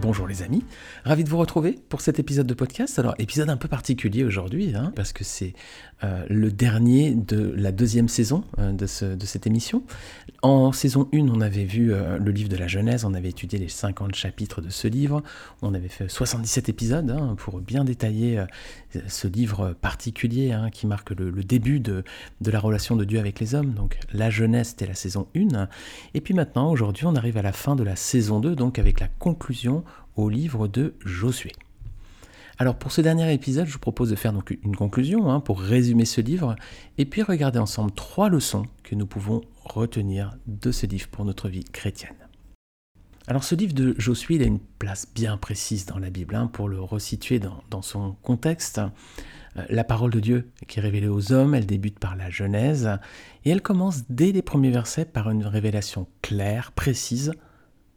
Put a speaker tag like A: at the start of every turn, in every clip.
A: Bonjour les amis, ravi de vous retrouver pour cet épisode de podcast. Alors épisode un peu particulier aujourd'hui, hein, parce que c'est euh, le dernier de la deuxième saison euh, de, cette émission. En saison 1, on avait vu euh, le livre de la Genèse, on avait étudié les 50 chapitres de ce livre, on avait fait 77 épisodes hein, pour bien détailler ce livre particulier hein, qui marque le, début de, la relation de Dieu avec les hommes. Donc la Genèse, c'était la saison 1. Et puis maintenant, aujourd'hui, on arrive à la fin de la saison 2, donc avec la conclusion au livre de Josué. Alors pour ce dernier épisode, je vous propose de faire donc une conclusion hein, pour résumer ce livre et puis regarder ensemble trois leçons que nous pouvons retenir de ce livre pour notre vie chrétienne. Alors ce livre de Josué, il a une place bien précise dans la Bible hein, pour le resituer dans, son contexte. Euh, la parole de Dieu qui est révélée aux hommes, elle débute par la Genèse et elle commence dès les premiers versets par une révélation claire, précise.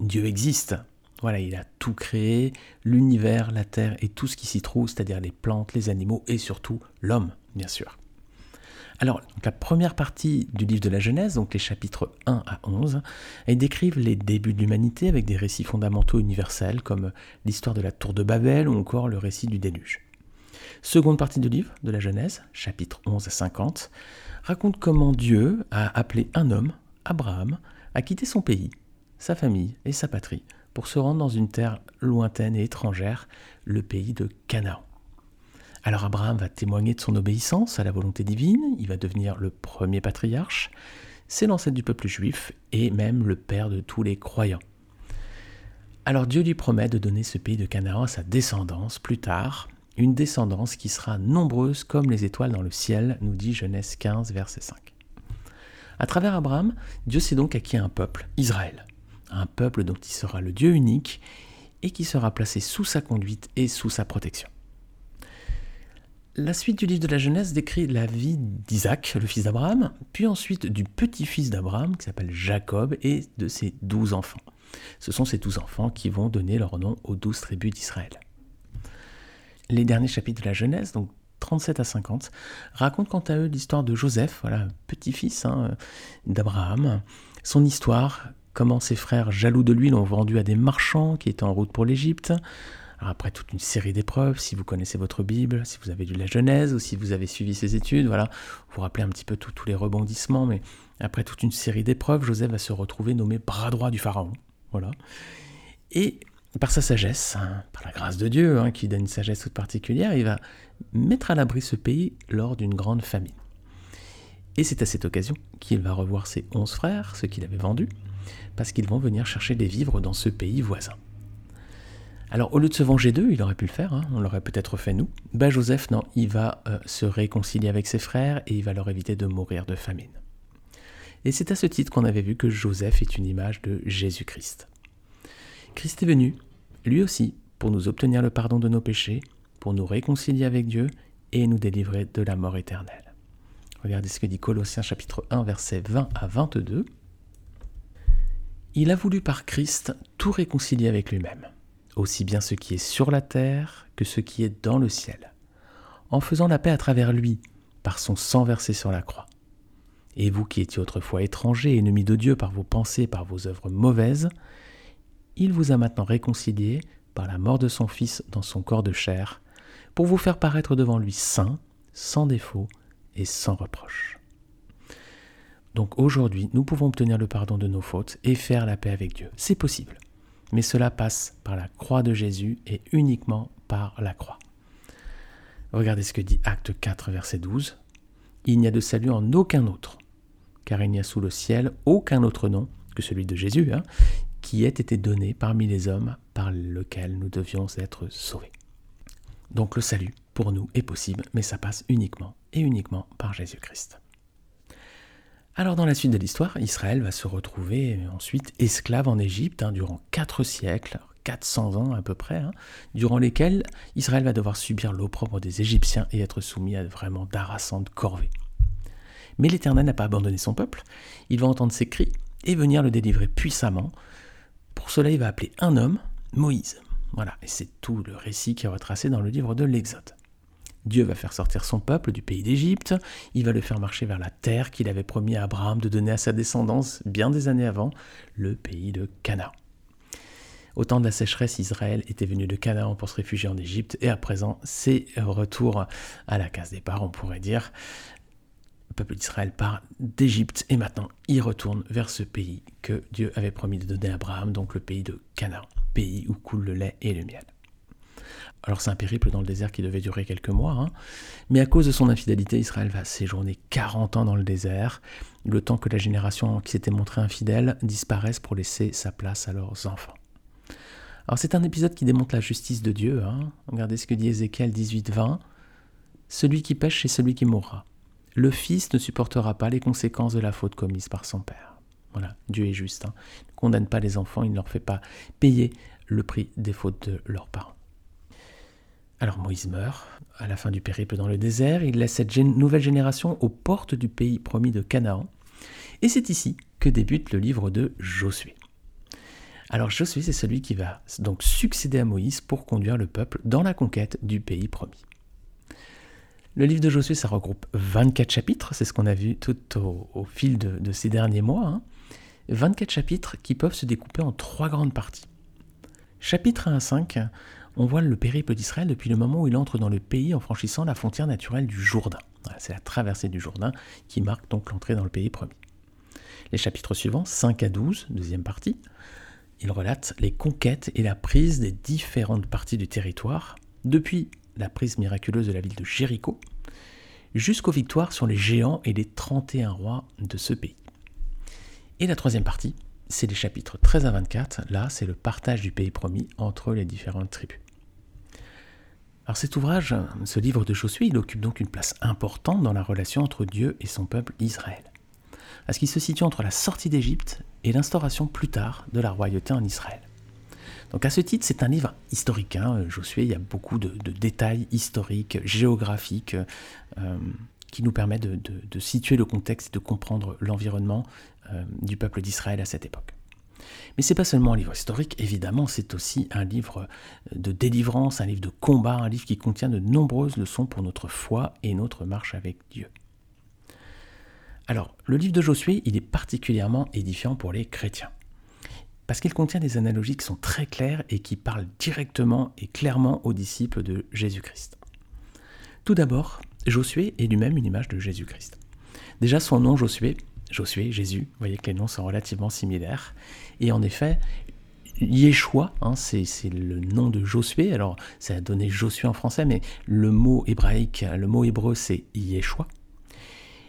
A: Dieu existe. Voilà, il a tout créé, l'univers, la terre et tout ce qui s'y trouve, c'est-à-dire les plantes, les animaux et surtout l'homme, bien sûr. Alors, la première partie du livre de la Genèse, donc les chapitres 1 à 11, elles décrivent les débuts de l'humanité avec des récits fondamentaux universels comme l'histoire de la tour de Babel ou encore le récit du déluge. Seconde partie du livre de la Genèse, chapitres 11 à 50, raconte comment Dieu a appelé un homme, Abraham, à quitter son pays, sa famille et sa patrie pour se rendre dans une terre lointaine et étrangère, le pays de Canaan. Alors Abraham va témoigner de son obéissance à la volonté divine, il va devenir le premier patriarche, c'est l'ancêtre du peuple juif et même le père de tous les croyants. Alors Dieu lui promet de donner ce pays de Canaan à sa descendance plus tard, une descendance qui sera nombreuse comme les étoiles dans le ciel, nous dit Genèse 15, verset 5. À travers Abraham, Dieu s'est donc acquis un peuple, Israël un peuple dont il sera le Dieu unique et qui sera placé sous sa conduite et sous sa protection. La suite du livre de la Genèse décrit la vie d'Isaac, le fils d'Abraham, puis ensuite du petit-fils d'Abraham, qui s'appelle Jacob, et de ses douze enfants. Ce sont ces douze enfants qui vont donner leur nom aux douze tribus d'Israël. Les derniers chapitres de la Genèse, donc 37 à 50, racontent quant à eux l'histoire de Joseph, voilà, petit-fils hein, d'Abraham, son histoire comment ses frères jaloux de lui l'ont vendu à des marchands qui étaient en route pour l'Égypte. Après toute une série d'épreuves, si vous connaissez votre Bible, si vous avez lu la Genèse ou si vous avez suivi ses études, voilà, vous rappelez un petit peu tous les rebondissements, mais après toute une série d'épreuves, Joseph va se retrouver nommé bras droit du Pharaon. Voilà. Et par sa sagesse, hein, par la grâce de Dieu, hein, qui donne une sagesse toute particulière, il va mettre à l'abri ce pays lors d'une grande famine. Et c'est à cette occasion qu'il va revoir ses onze frères, ceux qu'il avait vendus, parce qu'ils vont venir chercher des vivres dans ce pays voisin. Alors au lieu de se venger d'eux, il aurait pu le faire, hein, on l'aurait peut-être fait nous, bah Joseph, non, il va euh, se réconcilier avec ses frères et il va leur éviter de mourir de famine. Et c'est à ce titre qu'on avait vu que Joseph est une image de Jésus-Christ. Christ est venu, lui aussi, pour nous obtenir le pardon de nos péchés, pour nous réconcilier avec Dieu et nous délivrer de la mort éternelle. Regardez ce que dit Colossiens chapitre 1 versets 20 à 22. Il a voulu par Christ tout réconcilier avec lui-même, aussi bien ce qui est sur la terre que ce qui est dans le ciel, en faisant la paix à travers lui, par son sang versé sur la croix. Et vous qui étiez autrefois étrangers et ennemis de Dieu par vos pensées, par vos œuvres mauvaises, il vous a maintenant réconciliés par la mort de son Fils dans son corps de chair, pour vous faire paraître devant lui saint, sans défaut et sans reproche. Donc aujourd'hui, nous pouvons obtenir le pardon de nos fautes et faire la paix avec Dieu. C'est possible. Mais cela passe par la croix de Jésus et uniquement par la croix. Regardez ce que dit Acte 4, verset 12. Il n'y a de salut en aucun autre, car il n'y a sous le ciel aucun autre nom que celui de Jésus, hein, qui ait été donné parmi les hommes par lequel nous devions être sauvés. Donc le salut, pour nous, est possible, mais ça passe uniquement et uniquement par Jésus-Christ. Alors dans la suite de l'histoire, Israël va se retrouver ensuite esclave en Égypte hein, durant quatre siècles, 400 ans à peu près, hein, durant lesquels Israël va devoir subir l'opprobre des Égyptiens et être soumis à vraiment d'harassantes corvées. Mais l'Éternel n'a pas abandonné son peuple, il va entendre ses cris et venir le délivrer puissamment. Pour cela, il va appeler un homme, Moïse. Voilà, et c'est tout le récit qui est retracé dans le livre de l'Exode. Dieu va faire sortir son peuple du pays d'Égypte, il va le faire marcher vers la terre qu'il avait promis à Abraham de donner à sa descendance bien des années avant, le pays de Canaan. Au temps de la sécheresse, Israël était venu de Canaan pour se réfugier en Égypte, et à présent, c'est retour à la case départ, on pourrait dire. Le peuple d'Israël part d'Égypte et maintenant il retourne vers ce pays que Dieu avait promis de donner à Abraham, donc le pays de Canaan, pays où coule le lait et le miel. Alors c'est un périple dans le désert qui devait durer quelques mois, hein. mais à cause de son infidélité, Israël va séjourner 40 ans dans le désert, le temps que la génération qui s'était montrée infidèle disparaisse pour laisser sa place à leurs enfants. Alors c'est un épisode qui démontre la justice de Dieu. Hein. Regardez ce que dit Ézéchiel 18-20. Celui qui pêche, c'est celui qui mourra. Le fils ne supportera pas les conséquences de la faute commise par son père. Voilà, Dieu est juste. Hein. Il ne condamne pas les enfants, il ne leur fait pas payer le prix des fautes de leurs parents. Alors Moïse meurt à la fin du périple dans le désert, il laisse cette nouvelle génération aux portes du pays promis de Canaan, et c'est ici que débute le livre de Josué. Alors Josué, c'est celui qui va donc succéder à Moïse pour conduire le peuple dans la conquête du pays promis. Le livre de Josué, ça regroupe 24 chapitres, c'est ce qu'on a vu tout au, fil de, ces derniers mois. 24 hein. chapitres qui peuvent se découper en trois grandes parties. Chapitre 1 à 5, on voit le périple d'Israël depuis le moment où il entre dans le pays en franchissant la frontière naturelle du Jourdain. c'est la traversée du Jourdain qui marque donc l'entrée dans le pays promis. Les chapitres suivants, 5 à 12, deuxième partie, il relate les conquêtes et la prise des différentes parties du territoire, depuis la prise miraculeuse de la ville de Jéricho, jusqu'aux victoires sur les géants et les 31 rois de ce pays. Et la troisième partie, c'est les chapitres 13 à 24, là c'est le partage du pays promis entre les différentes tribus. Alors cet ouvrage, ce livre de Josué, il occupe donc une place importante dans la relation entre Dieu et son peuple Israël parce qu'il se situe entre la sortie d'Égypte et l'instauration plus tard de la royauté en Israël. Donc à ce titre, c'est un livre historique. Hein, Josué, il y a beaucoup de, détails historiques, géographiques, euh, qui nous permettent de, situer le contexte et de comprendre l'environnement euh, du peuple d'Israël à cette époque. Mais ce n'est pas seulement un livre historique, évidemment, c'est aussi un livre de délivrance, un livre de combat, un livre qui contient de nombreuses leçons pour notre foi et notre marche avec Dieu. Alors, le livre de Josué, il est particulièrement édifiant pour les chrétiens. Parce qu'il contient des analogies qui sont très claires et qui parlent directement et clairement aux disciples de Jésus-Christ. Tout d'abord, Josué est lui-même une image de Jésus-Christ. Déjà, son nom Josué, Josué, Jésus, vous voyez que les noms sont relativement similaires. Et en effet, Yeshua, hein, c'est le nom de Josué. Alors, ça a donné Josué en français, mais le mot hébraïque, le mot hébreu, c'est Yeshua.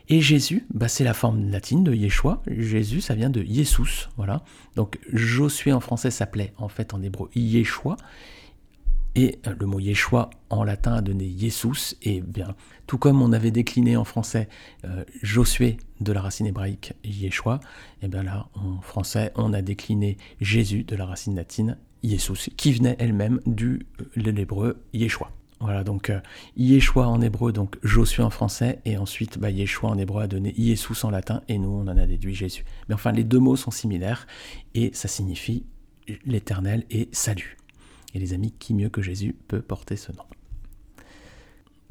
A: Et Jésus, bah, c'est la forme latine de Yeshua. Jésus, ça vient de Jesus. Voilà. Donc Josué en français s'appelait en fait en hébreu Yeshua. Et euh, le mot Yeshua en latin a donné Jesus. Et bien, tout comme on avait décliné en français euh, Josué de la racine hébraïque Yeshua, et bien là, en français, on a décliné Jésus de la racine latine Jesus, qui venait elle-même du euh, l'hébreu Yeshua. Voilà, donc Yeshua en hébreu, donc Josué en français, et ensuite bah, Yeshua en hébreu a donné Iesus en latin, et nous on en a déduit Jésus. Mais enfin, les deux mots sont similaires, et ça signifie l'éternel et salut. Et les amis, qui mieux que Jésus peut porter ce nom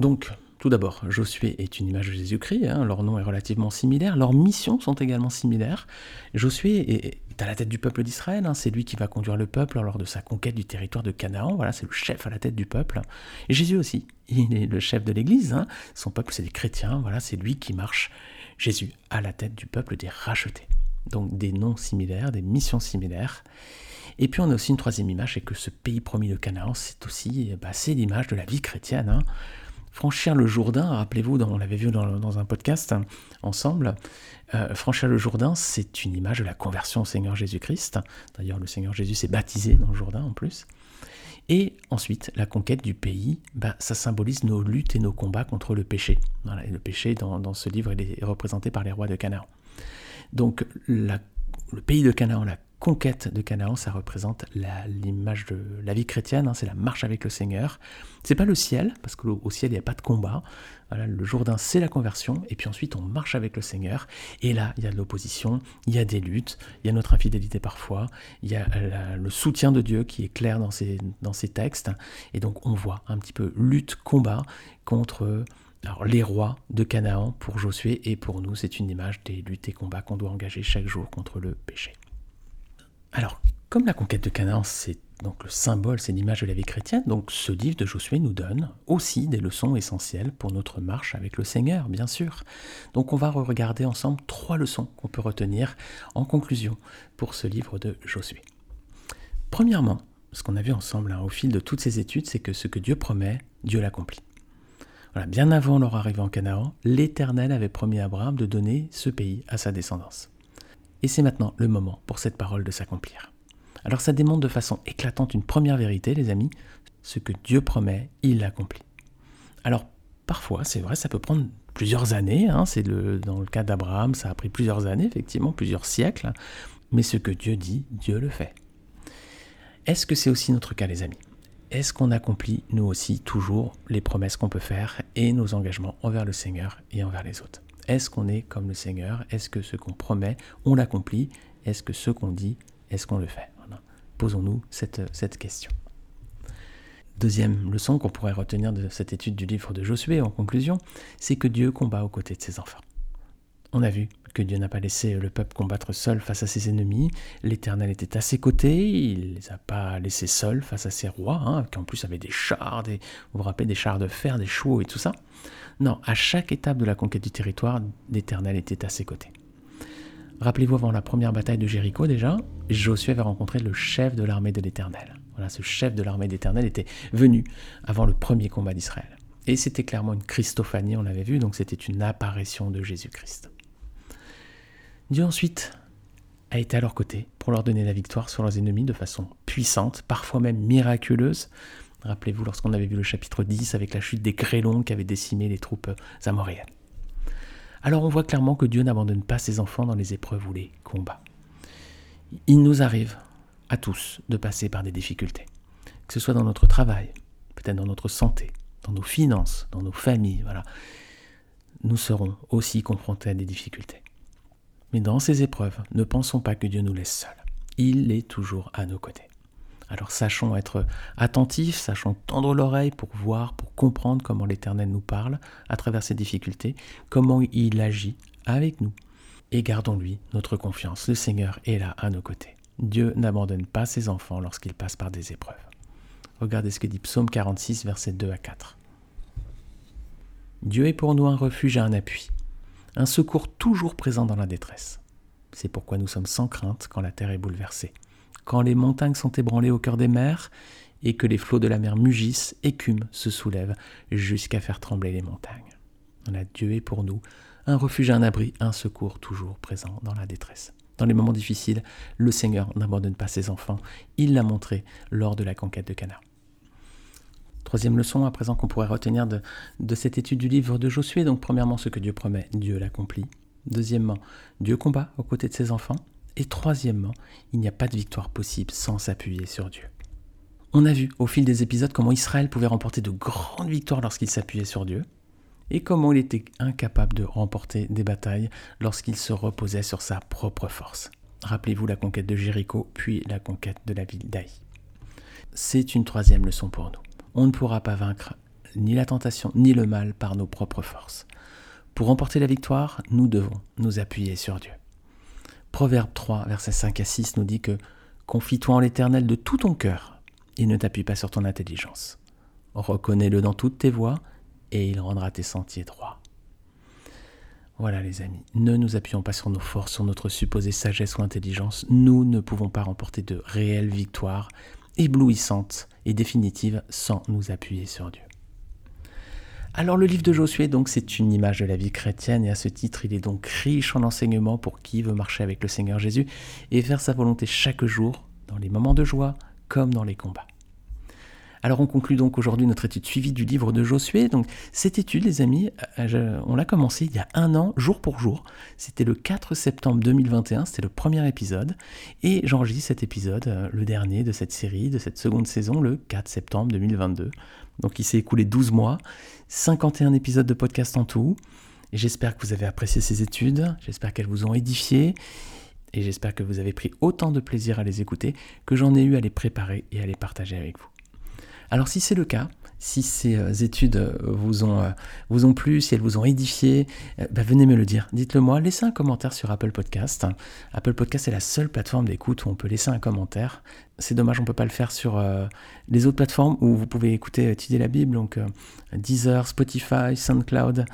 A: Donc, tout d'abord, Josué est une image de Jésus-Christ, hein, leur nom est relativement similaire, leurs missions sont également similaires. Josué est, à la tête du peuple d'Israël, hein, c'est lui qui va conduire le peuple lors de sa conquête du territoire de Canaan, voilà, c'est le chef à la tête du peuple. Jésus aussi, il est le chef de l'Église, hein. son peuple c'est des chrétiens, voilà, c'est lui qui marche, Jésus, à la tête du peuple des rachetés. Donc des noms similaires, des missions similaires. Et puis on a aussi une troisième image, c'est que ce pays promis de Canaan, c'est aussi bah, c'est l'image de la vie chrétienne. Franchir le Jourdain, rappelez-vous, on l'avait vu dans, un podcast ensemble, euh, franchir le Jourdain, c'est une image de la conversion au Seigneur Jésus-Christ. D'ailleurs, le Seigneur Jésus s'est baptisé dans le Jourdain en plus. Et ensuite, la conquête du pays, bah, ça symbolise nos luttes et nos combats contre le péché. le péché, dans, ce livre, est représenté par les rois de Canaan. Donc, le pays de Canaan, la conquête de Canaan, ça représente l'image de la vie chrétienne, hein, c'est la marche avec le Seigneur. C'est pas le ciel, parce qu'au ciel il n'y a pas de combat. le jour d'un, c'est la conversion, et puis ensuite on marche avec le Seigneur. Et là, il y a de l'opposition, il y a des luttes, il y a notre infidélité parfois, il y a le soutien de Dieu qui est clair dans ces, textes. Et donc on voit un petit peu lutte, combat contre les rois de Canaan pour Josué et pour nous, c'est une image des luttes et combats qu'on doit engager chaque jour contre le péché. Alors, comme la conquête de Canaan, c'est donc le symbole, c'est l'image de la vie chrétienne, donc ce livre de Josué nous donne aussi des leçons essentielles pour notre marche avec le Seigneur, bien sûr. Donc on va regarder ensemble trois leçons qu'on peut retenir en conclusion pour ce livre de Josué. Premièrement, ce qu'on a vu ensemble hein, au fil de toutes ces études, c'est que ce que Dieu promet, Dieu l'accomplit. Bien avant leur arrivée en Canaan, l'Éternel avait promis à Abraham de donner ce pays à sa descendance. Et c'est maintenant le moment pour cette parole de s'accomplir. Alors ça démontre de façon éclatante une première vérité, les amis, ce que Dieu promet, il l'accomplit. Alors parfois, c'est vrai, ça peut prendre plusieurs années, hein, c'est dans le cas d'Abraham, ça a pris plusieurs années, effectivement, plusieurs siècles, mais ce que Dieu dit, Dieu le fait. Est-ce que c'est aussi notre cas, les amis? Est-ce qu'on accomplit, nous aussi, toujours les promesses qu'on peut faire et nos engagements envers le Seigneur et envers les autres? Est-ce qu'on est comme le Seigneur? Est-ce que ce qu'on promet, on l'accomplit? Est-ce que ce qu'on dit, est-ce qu'on le fait? Posons-nous cette, cette question. Deuxième leçon qu'on pourrait retenir de cette étude du livre de Josué en conclusion, c'est que Dieu combat aux côtés de ses enfants. On a vu que Dieu n'a pas laissé le peuple combattre seul face à ses ennemis. L'Éternel était à ses côtés, il ne les a pas laissés seuls face à ses rois, hein, qui en plus avaient des chars, vous vous rappelez des chars de fer, des chevaux et tout ça. Non, à chaque étape de la conquête du territoire, l'Éternel était à ses côtés. Rappelez-vous, avant la première bataille de Jéricho déjà, Josué avait rencontré le chef de l'armée de l'Éternel. Voilà, ce chef de l'armée d'Éternel était venu avant le premier combat d'Israël. Et c'était clairement une Christophanie, on l'avait vu, donc c'était une apparition de Jésus-Christ. Dieu ensuite a été à leur côté pour leur donner la victoire sur leurs ennemis de façon puissante, parfois même miraculeuse. Rappelez-vous lorsqu'on avait vu le chapitre 10 avec la chute des grêlons qui avaient décimé les troupes amoréennes. Alors on voit clairement que Dieu n'abandonne pas ses enfants dans les épreuves ou les combats. Il nous arrive à tous de passer par des difficultés, que ce soit dans notre travail, peut-être dans notre santé, dans nos finances, dans nos familles, voilà. Nous serons aussi confrontés à des difficultés. Mais dans ces épreuves, ne pensons pas que Dieu nous laisse seuls. Il est toujours à nos côtés. Alors sachons être attentifs, sachons tendre l'oreille pour voir, pour comprendre comment l'Éternel nous parle à travers ces difficultés, comment il agit avec nous. Et gardons-lui notre confiance. Le Seigneur est là à nos côtés. Dieu n'abandonne pas ses enfants lorsqu'ils passent par des épreuves. Regardez ce que dit Psaume 46, versets 2 à 4. Dieu est pour nous un refuge et un appui, un secours toujours présent dans la détresse. C'est pourquoi nous sommes sans crainte quand la terre est bouleversée quand les montagnes sont ébranlées au cœur des mers, et que les flots de la mer mugissent, écument, se soulèvent, jusqu'à faire trembler les montagnes. La Dieu est pour nous un refuge, un abri, un secours toujours présent dans la détresse. Dans les moments difficiles, le Seigneur n'abandonne pas ses enfants. Il l'a montré lors de la conquête de Canaan. Troisième leçon à présent qu'on pourrait retenir de, de cette étude du livre de Josué. Donc premièrement, ce que Dieu promet, Dieu l'accomplit. Deuxièmement, Dieu combat aux côtés de ses enfants. Et troisièmement, il n'y a pas de victoire possible sans s'appuyer sur Dieu. On a vu au fil des épisodes comment Israël pouvait remporter de grandes victoires lorsqu'il s'appuyait sur Dieu, et comment il était incapable de remporter des batailles lorsqu'il se reposait sur sa propre force. Rappelez-vous la conquête de Jéricho, puis la conquête de la ville d'Aï. C'est une troisième leçon pour nous. On ne pourra pas vaincre ni la tentation ni le mal par nos propres forces. Pour remporter la victoire, nous devons nous appuyer sur Dieu. Proverbe 3, versets 5 à 6 nous dit que Confie-toi en l'Éternel de tout ton cœur, et ne t'appuie pas sur ton intelligence. Reconnais-le dans toutes tes voies, et il rendra tes sentiers droits. Voilà les amis, ne nous appuyons pas sur nos forces, sur notre supposée sagesse ou intelligence. Nous ne pouvons pas remporter de réelles victoires éblouissantes et définitives sans nous appuyer sur Dieu. Alors le livre de Josué, donc, c'est une image de la vie chrétienne et à ce titre, il est donc riche en enseignements pour qui veut marcher avec le Seigneur Jésus et faire sa volonté chaque jour, dans les moments de joie comme dans les combats. Alors on conclut donc aujourd'hui notre étude suivie du livre de Josué. Donc cette étude, les amis, euh, on l'a commencé il y a un an, jour pour jour. C'était le 4 septembre 2021, c'était le premier épisode. Et j'enregistre cet épisode, euh, le dernier de cette série, de cette seconde saison, le 4 septembre 2022. Donc il s'est écoulé 12 mois, 51 épisodes de podcast en tout. J'espère que vous avez apprécié ces études, j'espère qu'elles vous ont édifié. Et j'espère que vous avez pris autant de plaisir à les écouter que j'en ai eu à les préparer et à les partager avec vous. Alors si c'est le cas, si ces euh, études euh, vous ont, euh, vous ont plu, si elles vous ont édifié, bah, venez me le dire. Dites-le moi, laissez un commentaire sur Apple Podcast. Apple Podcast est la seule plateforme d'écoute où on peut laisser un commentaire. C'est dommage, on ne peut pas le faire sur les autres plateformes où vous pouvez écouter étudier la Bible, donc Deezer, Spotify, SoundCloud.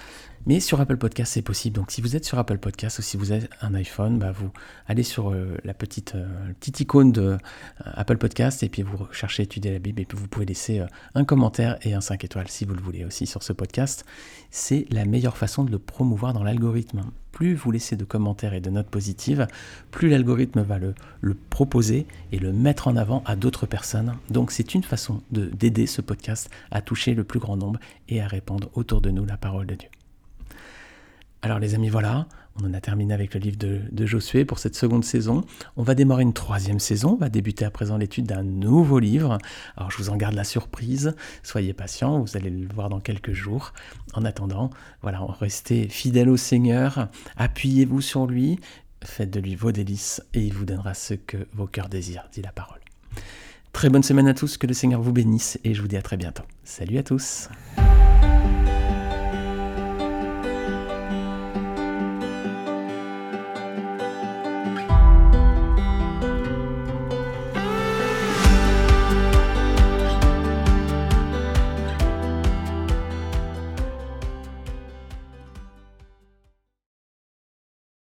A: Mais sur Apple Podcast, c'est possible. Donc si vous êtes sur Apple Podcast ou si vous avez un iPhone, bah, vous allez sur euh, la petite, euh, petite icône de euh, Apple Podcast et puis vous cherchez étudier la Bible et puis vous pouvez laisser un commentaire et un 5 étoiles si vous le voulez aussi sur ce podcast. C'est la meilleure façon de le promouvoir dans l'algorithme. Plus vous laissez de commentaires et de notes positives, plus l'algorithme va le, proposer et le mettre en avant à d'autres personnes. Donc c'est une façon d'aider ce podcast à toucher le plus grand nombre et à répandre autour de nous la parole de Dieu. Alors les amis, voilà, on en a terminé avec le livre de, Josué pour cette seconde saison. On va démarrer une troisième saison, on va débuter à présent l'étude d'un nouveau livre. Alors je vous en garde la surprise, soyez patients, vous allez le voir dans quelques jours. En attendant, voilà, restez fidèles au Seigneur, appuyez-vous sur lui, faites de lui vos délices et il vous donnera ce que vos cœurs désirent, dit la parole. Très bonne semaine à tous, que le Seigneur vous bénisse et je vous dis à très bientôt. Salut à tous.